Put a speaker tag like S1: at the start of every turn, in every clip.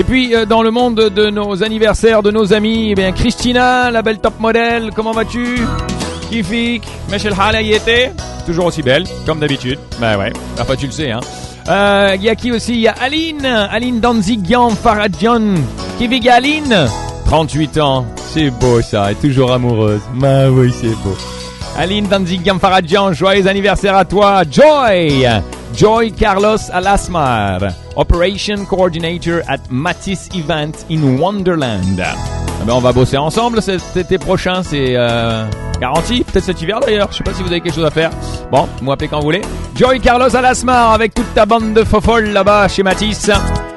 S1: Et puis euh, dans le monde de nos anniversaires, de nos amis, eh bien Christina, la belle top modèle, comment vas-tu? Kifik, Michel était toujours aussi belle, comme d'habitude. Bah ouais, enfin tu le sais hein. Euh, y a qui aussi? Y a Aline, Aline Danzigian Faradjian. Kivik Aline, 38 ans, c'est beau ça, est toujours amoureuse. Bah oui, c'est beau. Aline Danzigian Faradjian, joyeux anniversaire à toi. Joy Joy Carlos Alasmar, Operation Coordinator at Matisse Event in Wonderland. Ah ben on va bosser ensemble cet été prochain, c'est euh, garanti. Peut-être cet hiver d'ailleurs. Je sais pas si vous avez quelque chose à faire. Bon, vous m'appelez quand vous voulez. Joy Carlos Alasmar avec toute ta bande de fofolles là-bas chez Matisse.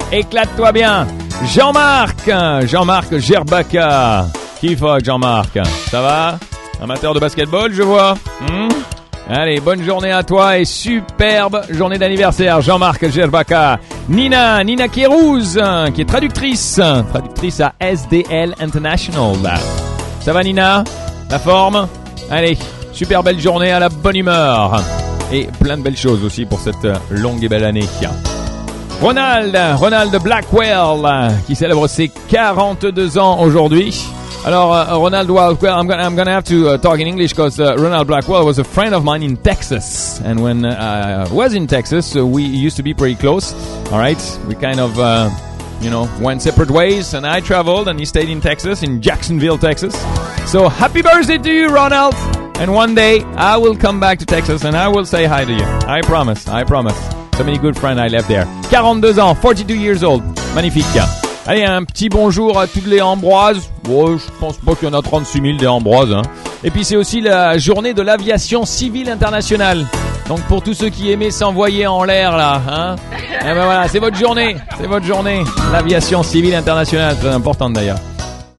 S1: Éclate-toi bien. Jean-Marc, Jean-Marc Gerbaka. Qui fuck Jean-Marc? Ça va? Amateur de basketball, je vois. Hmm? Allez, bonne journée à toi et superbe journée d'anniversaire, Jean-Marc Gerbaka. Nina, Nina Kérouz, qui est traductrice, traductrice à SDL International. Ça va Nina? La forme? Allez, super belle journée à la bonne humeur. Et plein de belles choses aussi pour cette longue et belle année. Ronald, Ronald Blackwell, qui célèbre ses 42 ans aujourd'hui. Alors, uh, Ronald, well, I'm gonna, I'm gonna have to uh, talk in English because uh, Ronald Blackwell was a friend of mine in Texas, and when uh, I was in Texas, uh, we used to be pretty close. All right, we kind of, uh, you know, went separate ways, and I traveled, and he stayed in Texas, in Jacksonville, Texas. So, happy birthday to you, Ronald! And one day I will come back to Texas, and I will say hi to you. I promise. I promise. So many good friends I left there. 42 ans, 42 years old. Magnifique. Allez, un petit bonjour à toutes les Ambroises. Bon, je pense pas qu'il y en a 36 000 des Ambroises. Hein. Et puis c'est aussi la journée de l'aviation civile internationale. Donc pour tous ceux qui aimaient s'envoyer en l'air là, hein, eh ben voilà, c'est votre journée, c'est votre journée. L'aviation civile internationale, très importante d'ailleurs.